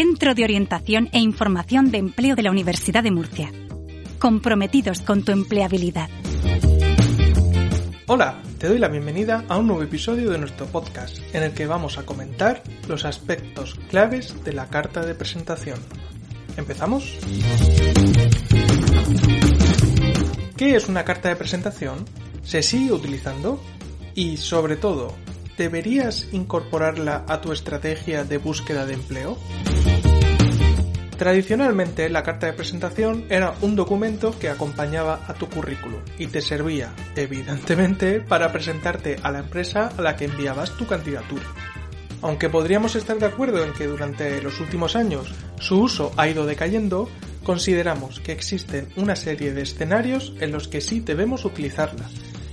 Centro de Orientación e Información de Empleo de la Universidad de Murcia. Comprometidos con tu empleabilidad. Hola, te doy la bienvenida a un nuevo episodio de nuestro podcast en el que vamos a comentar los aspectos claves de la carta de presentación. ¿Empezamos? ¿Qué es una carta de presentación? ¿Se sigue utilizando? Y sobre todo, ¿deberías incorporarla a tu estrategia de búsqueda de empleo? Tradicionalmente, la carta de presentación era un documento que acompañaba a tu currículum y te servía, evidentemente, para presentarte a la empresa a la que enviabas tu candidatura. Aunque podríamos estar de acuerdo en que durante los últimos años su uso ha ido decayendo, consideramos que existen una serie de escenarios en los que sí debemos utilizarla,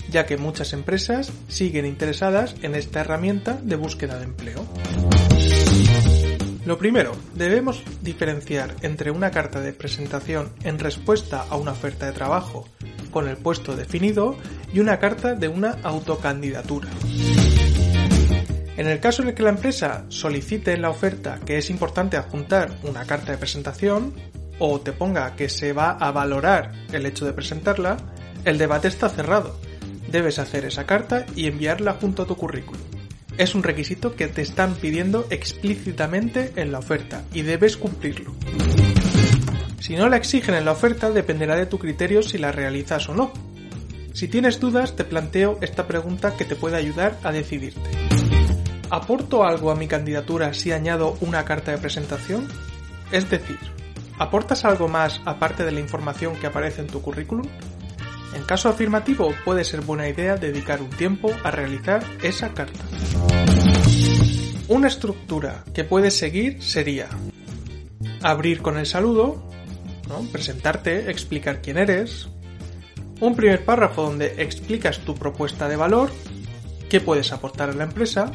ya que muchas empresas siguen interesadas en esta herramienta de búsqueda de empleo. Lo primero, debemos diferenciar entre una carta de presentación en respuesta a una oferta de trabajo con el puesto definido y una carta de una autocandidatura. En el caso en el que la empresa solicite la oferta que es importante adjuntar una carta de presentación o te ponga que se va a valorar el hecho de presentarla, el debate está cerrado. Debes hacer esa carta y enviarla junto a tu currículum es un requisito que te están pidiendo explícitamente en la oferta y debes cumplirlo. Si no la exigen en la oferta, dependerá de tu criterio si la realizas o no. Si tienes dudas, te planteo esta pregunta que te puede ayudar a decidirte. ¿Aporto algo a mi candidatura si añado una carta de presentación? Es decir, ¿aportas algo más aparte de la información que aparece en tu currículum? En caso afirmativo, puede ser buena idea dedicar un tiempo a realizar esa carta. Una estructura que puedes seguir sería abrir con el saludo, presentarte, explicar quién eres, un primer párrafo donde explicas tu propuesta de valor, qué puedes aportar a la empresa.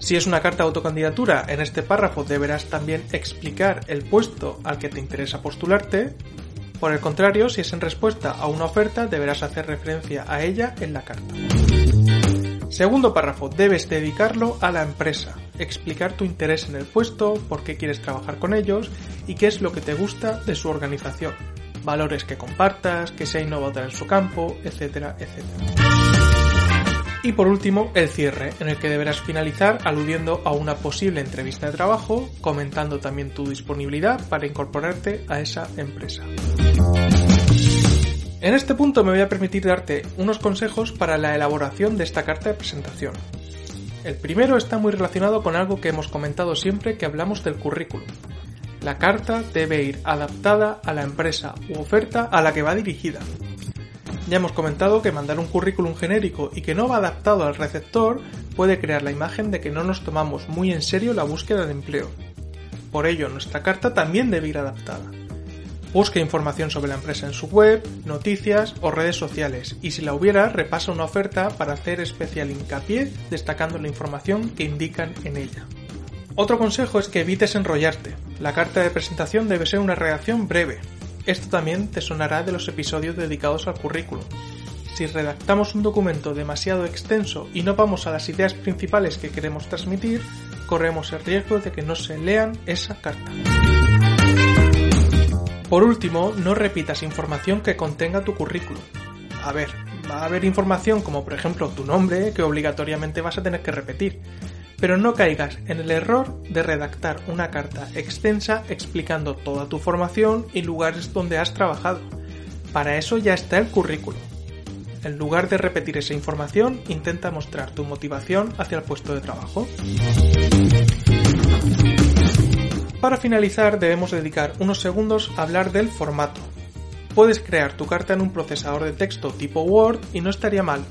Si es una carta de autocandidatura, en este párrafo deberás también explicar el puesto al que te interesa postularte, por el contrario, si es en respuesta a una oferta, deberás hacer referencia a ella en la carta. Segundo párrafo, debes dedicarlo a la empresa, explicar tu interés en el puesto, por qué quieres trabajar con ellos y qué es lo que te gusta de su organización, valores que compartas, que sea innovador en su campo, etcétera, etcétera. Y por último, el cierre, en el que deberás finalizar aludiendo a una posible entrevista de trabajo, comentando también tu disponibilidad para incorporarte a esa empresa. En este punto me voy a permitir darte unos consejos para la elaboración de esta carta de presentación. El primero está muy relacionado con algo que hemos comentado siempre que hablamos del currículum. La carta debe ir adaptada a la empresa u oferta a la que va dirigida. Ya hemos comentado que mandar un currículum genérico y que no va adaptado al receptor puede crear la imagen de que no nos tomamos muy en serio la búsqueda de empleo. Por ello, nuestra carta también debe ir adaptada. Busque información sobre la empresa en su web, noticias o redes sociales y si la hubiera repasa una oferta para hacer especial hincapié destacando la información que indican en ella. Otro consejo es que evites enrollarte. La carta de presentación debe ser una redacción breve, esto también te sonará de los episodios dedicados al currículum. Si redactamos un documento demasiado extenso y no vamos a las ideas principales que queremos transmitir, corremos el riesgo de que no se lean esa carta. Por último, no repitas información que contenga tu currículum. A ver, va a haber información como por ejemplo tu nombre que obligatoriamente vas a tener que repetir, pero no caigas en el error de redactar una carta extensa explicando toda tu formación y lugares donde has trabajado. Para eso ya está el currículum. En lugar de repetir esa información, intenta mostrar tu motivación hacia el puesto de trabajo. Para finalizar, debemos dedicar unos segundos a hablar del formato. Puedes crear tu carta en un procesador de texto tipo Word y no estaría mal,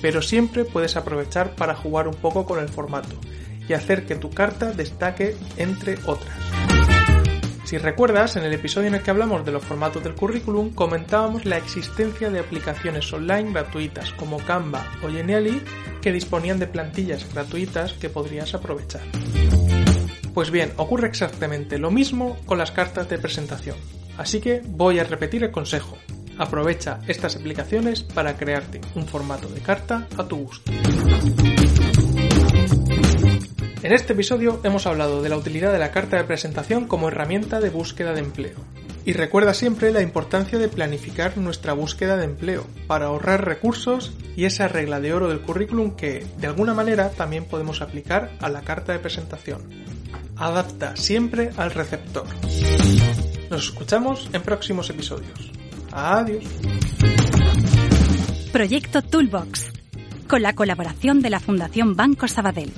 pero siempre puedes aprovechar para jugar un poco con el formato y hacer que tu carta destaque entre otras. Si recuerdas, en el episodio en el que hablamos de los formatos del currículum, comentábamos la existencia de aplicaciones online gratuitas como Canva o Genially que disponían de plantillas gratuitas que podrías aprovechar. Pues bien, ocurre exactamente lo mismo con las cartas de presentación. Así que voy a repetir el consejo. Aprovecha estas aplicaciones para crearte un formato de carta a tu gusto. En este episodio hemos hablado de la utilidad de la carta de presentación como herramienta de búsqueda de empleo. Y recuerda siempre la importancia de planificar nuestra búsqueda de empleo para ahorrar recursos y esa regla de oro del currículum que, de alguna manera, también podemos aplicar a la carta de presentación. Adapta siempre al receptor. Nos escuchamos en próximos episodios. Adiós. Proyecto Toolbox, con la colaboración de la Fundación Banco Sabadell.